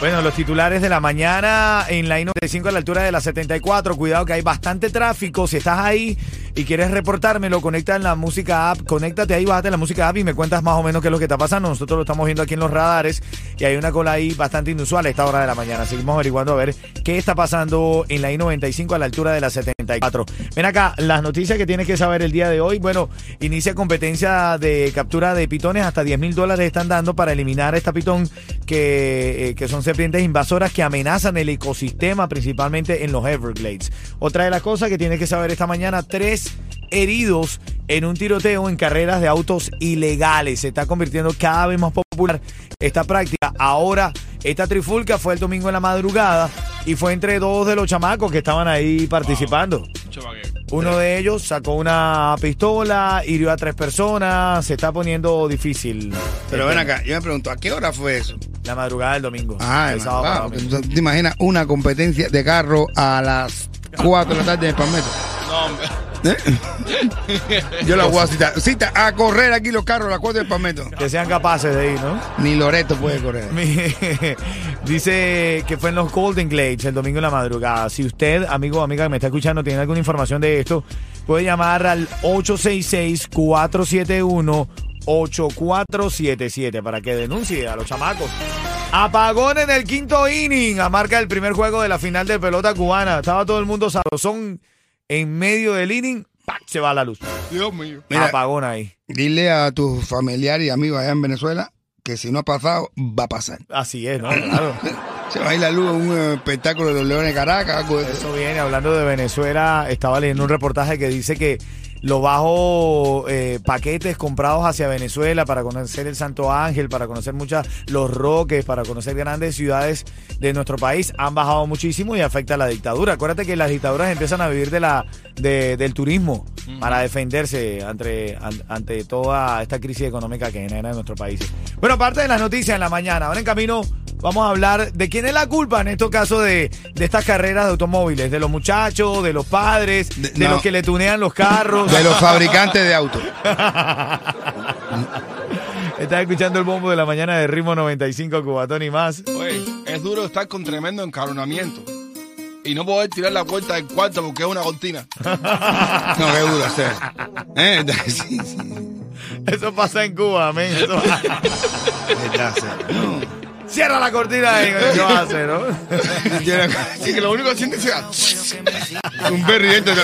Bueno, los titulares de la mañana en la I-95 a la altura de la 74. Cuidado que hay bastante tráfico. Si estás ahí y quieres reportármelo, conecta en la música app. Conéctate ahí, bájate la música app y me cuentas más o menos qué es lo que está pasando. Nosotros lo estamos viendo aquí en los radares y hay una cola ahí bastante inusual a esta hora de la mañana. Seguimos averiguando a ver qué está pasando en la I-95 a la altura de la 74. Ven acá, las noticias que tienes que saber el día de hoy. Bueno, inicia competencia de captura de pitones. Hasta 10 mil dólares están dando para eliminar a esta pitón que, eh, que son serpientes invasoras que amenazan el ecosistema, principalmente en los Everglades. Otra de las cosas que tienes que saber esta mañana, tres heridos en un tiroteo en carreras de autos ilegales. Se está convirtiendo cada vez más popular esta práctica. Ahora, esta trifulca fue el domingo en la madrugada y fue entre dos de los chamacos que estaban ahí participando. Uno de ellos sacó una pistola, hirió a tres personas, se está poniendo difícil. Pero ven acá, yo me pregunto, ¿a qué hora fue eso? La madrugada del domingo. Ah, El sábado para domingo. ¿Te imaginas una competencia de carro a las 4 de la tarde en el Palmetto? ¿Eh? Yo la voy a citar. Cita a correr aquí los carros a las 4 del Palmetto. Que sean capaces de ir, ¿no? Ni Loreto puede correr. Dice que fue en los Golden Glades el domingo en la madrugada. Si usted, amigo o amiga que me está escuchando, tiene alguna información de esto, puede llamar al 866-471-8477 para que denuncie a los chamacos. Apagón en el quinto inning. Amarca el primer juego de la final de pelota cubana. Estaba todo el mundo sabrosón en medio del inning. ¡pac! Se va la luz. Dios mío. Mira, Apagón ahí. dile a tus familiares y amigos allá en Venezuela que si no ha pasado, va a pasar. Así es, ¿no? Claro. Se va a ir la luz en un espectáculo de los Leones de Caracas, algo de eso. Eso viene hablando de Venezuela. Estaba leyendo un reportaje que dice que los bajos eh, paquetes comprados hacia Venezuela para conocer el Santo Ángel, para conocer muchas los Roques, para conocer grandes ciudades de nuestro país han bajado muchísimo y afecta a la dictadura. Acuérdate que las dictaduras empiezan a vivir de la de- del turismo para defenderse ante, an- ante toda esta crisis económica que genera en nuestro país. Bueno, aparte de las noticias en la mañana, ahora en camino vamos a hablar de quién es la culpa en estos casos de, de estas carreras de automóviles, de los muchachos, de los padres, de, De- no. los que le tunean los carros. De los fabricantes de autos. Estás escuchando el bombo de la mañana de Ritmo 95, Cubatón y más. Oye, es duro estar con tremendo encaronamiento y no poder tirar la puerta del cuarto porque es una cortina. No, qué duro hacer. ¿Eh? Sí, sí. Eso pasa en Cuba, amén. Eso-. Cierra la cortina ahí, ¿qué vas a hacer, no? Así que lo único que siente es Un perro y dentro.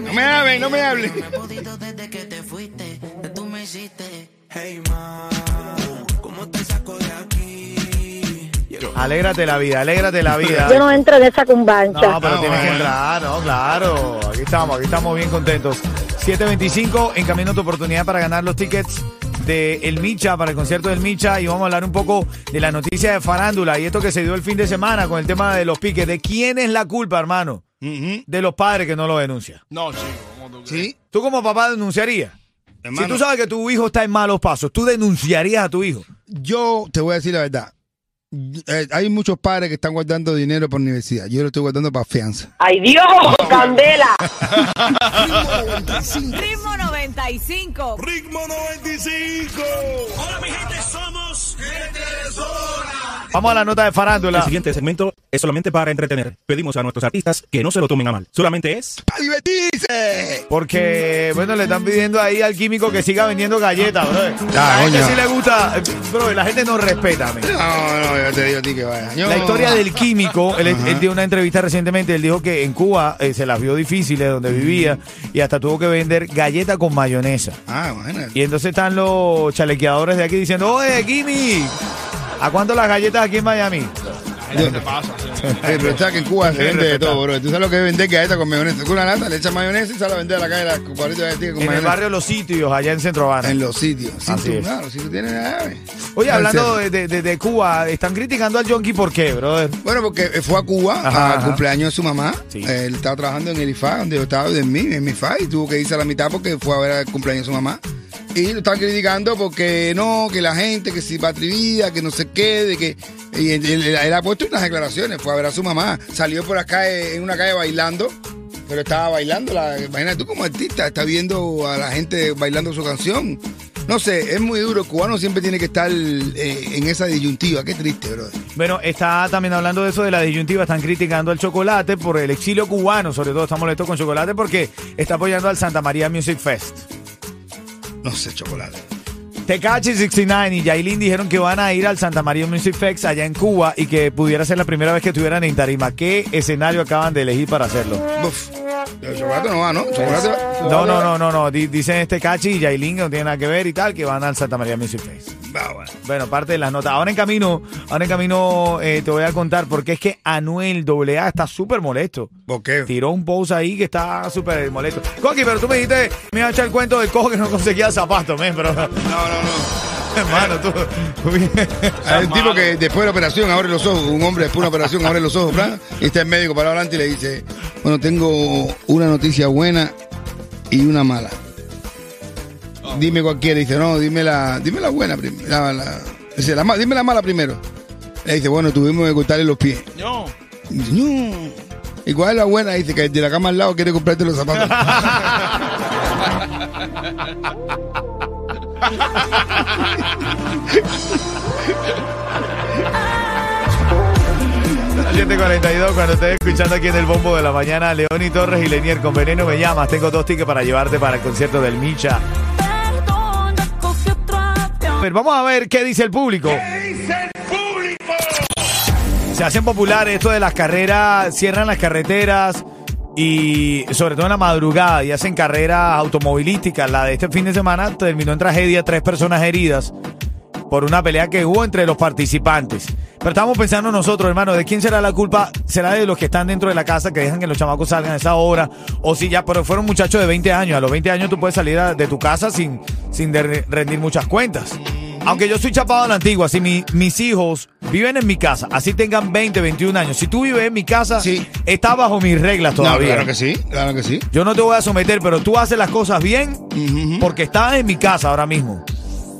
No me hablen, no me hablen. Podido desde que te fuiste, que tú me hiciste. Hey ma, ¿cómo te saco de aquí? Alégrate la vida, alégrate la vida. Yo no entro en esa cumbancha. No, pero Ah, tienes que bueno. entrar, no, claro. Aquí estamos, aquí estamos bien contentos. 725, en camino tu oportunidad para ganar los tickets de El Micha, para el concierto del Micha. Y vamos a hablar un poco de la noticia de farándula y esto que se dio el fin de semana con el tema de los piques. ¿De quién es la culpa, hermano? De los padres que no lo denuncian. No, chico, ¿cómo tú crees? Sí, ¿Tú como papá denunciarías? hermano. Si tú sabes que tu hijo está en malos pasos, ¿tú denunciarías a tu hijo? Yo te voy a decir la verdad. Eh, hay muchos padres que están guardando dinero para universidad. Yo lo estoy guardando para fianza. ¡Ay Dios! ¡Candela! Ritmo 95. Vamos a la nota de farándula. El siguiente segmento es solamente para entretener. Pedimos a nuestros artistas que no se lo tomen a mal. Solamente es ¡Para divertirse! Porque, bueno, le están pidiendo ahí al químico que siga vendiendo galletas, bro. La gente coño. sí le gusta, eh, bro, la gente no respeta, men. No, no, yo te digo a ti que vaya. Yo- La historia del químico, él, él dio una entrevista recientemente, él dijo que en Cuba eh, se las vio difíciles donde vivía y hasta tuvo que vender galletas con mayonesa. Ah, imagínate. Y entonces están los chalequeadores de aquí diciendo, oye, Kimi, ¿a cuánto las galletas aquí en Miami? ¿Qué te pasa? Sí. Pero está que en Cuba se vende de todo, bro. Tú sabes lo que es vender galleta con mayonesa. Con una lata, le echas mayonesa y sale a vender a la calle las cuadritas de galletas con En el mayonesa. barrio Los Sitios, allá en Centro Habana. En los sitios. Sí, Así tú, es. claro, si tú tienes llave. Oye, Al hablando de, de- de- de Cuba, están criticando al Yonki, ¿por qué, brother? Bueno, porque fue a Cuba Ajá, al ajá. cumpleaños de su mamá. Sí. Él estaba trabajando en el IFA, donde yo estaba en mi, en mi IFA, y tuvo que irse a la mitad porque fue a ver el cumpleaños de su mamá. Y lo están criticando porque no, que la gente, que si patrivida, que no se quede, que. Y él, ha puesto unas declaraciones, fue a ver a su mamá. Salió por acá eh, en una calle bailando, pero estaba bailando. La, imagínate tú como artista, está viendo a la gente bailando su canción. No sé, es muy duro. El cubano siempre tiene que estar eh, en esa disyuntiva. Qué triste, brother. Bueno, está también hablando de eso de la disyuntiva, están criticando al chocolate por el exilio cubano, sobre todo está molesto con chocolate porque está apoyando al Santa María Music Fest. No sé, chocolate. Tecachi 69 y Yailin dijeron que van a ir al Santa María Music Fest allá en Cuba y que pudiera ser la primera vez que estuvieran en tarima. ¿Qué escenario acaban de elegir para hacerlo? Uf, el chocolate no va, ¿no? Chocolate va- No, no, no, no, no. Di- Dicen este Cachi y Yailin que no tienen nada que ver y tal, que van al Santa María Music Fest. Bueno. Parte de las notas. Ahora en camino, ahora en camino eh, te voy a contar porque es que Anuel AA está súper molesto. ¿Por qué? Tiró un post ahí que está súper molesto. Coqui, pero tú me dijiste, me iba a echar el cuento del cojo que no conseguía zapatos, men, pero No, no, no. hermano, tú. tú- Hay un tipo que después de la operación abre los ojos, un hombre después de una operación abre los ojos, ¿verdad? Y está el médico para adelante y le dice, bueno, tengo una noticia buena y una mala. Dime cualquiera. Dice, no, dime la, dime la buena primero. La, la- dice, la dime la mala primero. Le dice, bueno, tuvimos que cortarle los pies. No. Dice, no. ¿Y cuál es la buena? Dice que de la cama al lado quiere comprarte los zapatos. Las 7:42 cuando estés escuchando aquí en el bombo de la mañana, Leoni Torres y Lenier con veneno me llamas. Tengo dos tickets para llevarte para el concierto del Micha. A ver, vamos a ver qué dice el público. Se hacen popular esto de las carreras, cierran las carreteras y sobre todo en la madrugada y hacen carreras automovilísticas. La de este fin de semana terminó en tragedia, tres personas heridas por una pelea que hubo entre los participantes. Pero estamos pensando nosotros, hermano, ¿de quién será la culpa? ¿Será de los que están dentro de la casa que dejan que los chamacos salgan a esa hora? O si ya, pero fueron muchachos de 20 años. A los 20 años tú puedes salir a- de tu casa sin, sin de- rendir muchas cuentas. Aunque yo soy chapado a la antigua, si mi- mis hijos viven en mi casa, así tengan 20, 21 años, si tú vives en mi casa, Sí. está bajo mis reglas No, todavía. claro que sí, claro que sí. Yo no te voy a someter, pero tú haces las cosas bien porque estás en mi casa ahora mismo.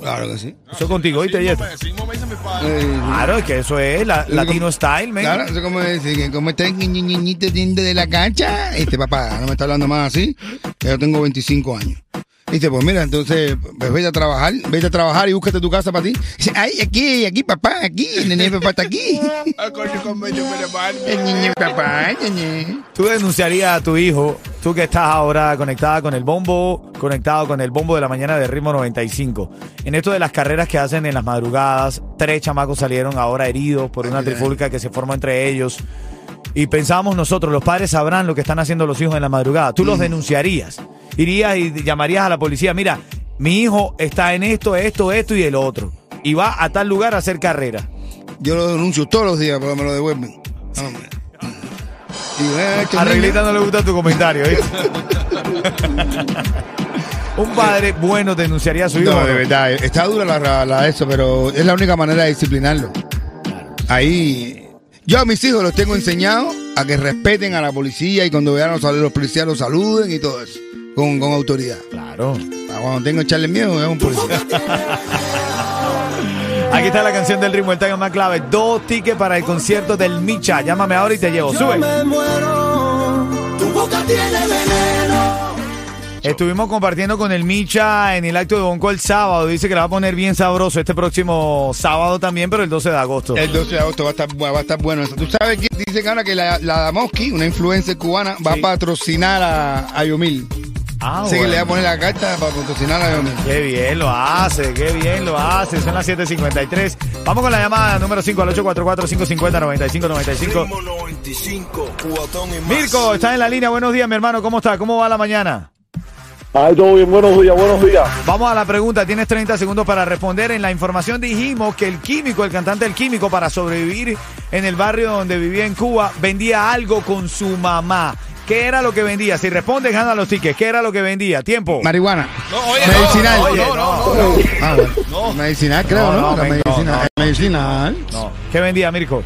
Claro que sí. Eso contigo, ¿oíste, Yeto? Eh, Claro, es que eso es la- latino style, man. Claro, eso como decir, ¿cómo está el ñi- ñi- ñito tiende de la cancha? Este papá no me está hablando más así, que yo tengo 25 años. Dice, pues mira, entonces, pues vete a trabajar, vete a trabajar y búscate tu casa para ti. Dice, ay, aquí, aquí, papá, aquí, el nene papá está aquí. Ah. El niño papá, ñe. Tú denunciarías a tu hijo, tú que estás ahora conectada con el bombo, conectado con el bombo de la mañana de ritmo 95. En esto de las carreras que hacen en las madrugadas, tres chamacos salieron ahora heridos por una trifulca que se formó entre ellos. Y pensábamos nosotros, los padres sabrán lo que están haciendo los hijos en la madrugada. Tú los denunciarías. Irías y llamarías a la policía. Mira, mi hijo está en esto, esto, esto y el otro. Y va a tal lugar a hacer carrera. Yo lo denuncio todos los días, pero me lo devuelven. Hombre. A Reglita no le gusta tu comentario. Un padre bueno denunciaría a su hijo. No, ¿o de verdad, está dura la, la eso, pero es la única manera de disciplinarlo. Ahí, yo a mis hijos los tengo enseñados a que respeten a la policía y cuando vean a los, los policías los saluden y todo eso, con, con autoridad. Claro. Cuando tengo que echarle miedo, es un policía. Aquí está la canción del ritmo, el tema más clave. Dos tickets para el concierto del Micha. Llámame ahora y te llevo. Sube. Estuvimos compartiendo con el Micha en el acto de Bonco el sábado. Dice que la va a poner bien sabroso este próximo sábado también, pero el 12 de agosto. El 12 de agosto va a estar, va a estar bueno. ¿Tú sabes que dicen ahora que la, la Damoski, una influencer cubana, va Sí. a patrocinar a, a Yomil? Ah, Así que bueno. le va a poner la carta para patrocinar a Yomil. Qué bien lo hace, qué bien lo hace. Son las 7:53. Vamos con la llamada número 5 al 844-550-9595. Ritmo 95, cubatón y más. Mirko, está en la línea. Buenos días, mi hermano. ¿Cómo está? ¿Cómo va la mañana? Ay, todo bien, buenos días, buenos días. Vamos a la pregunta, tienes 30 segundos para responder. En la información dijimos que el químico, el cantante El Químico, para sobrevivir en el barrio donde vivía en Cuba, vendía algo con su mamá. ¿Qué era lo que vendía? Si respondes, gana los tickets. ¿Qué era lo que vendía? Tiempo. Marihuana. No, oye, Medicinal. no, no, no, no, no. Ah, bueno. Medicinal, creo, No, ¿no? no, La medicinal. no, no. Medicinal. No. ¿Qué vendía, Mirko?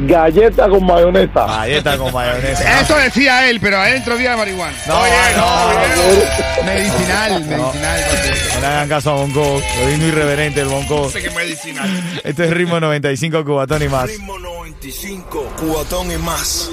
Galleta con mayonesa. Galleta con mayonesa. Eso decía él, pero adentro había marihuana. No, no, Medicinal, medicinal. no le hagan caso a Bonco. Lo vino irreverente el Bonco. No sé qué medicinal. Este es Ritmo 95 Cubatón y más. Ritmo 95, cubatón y más.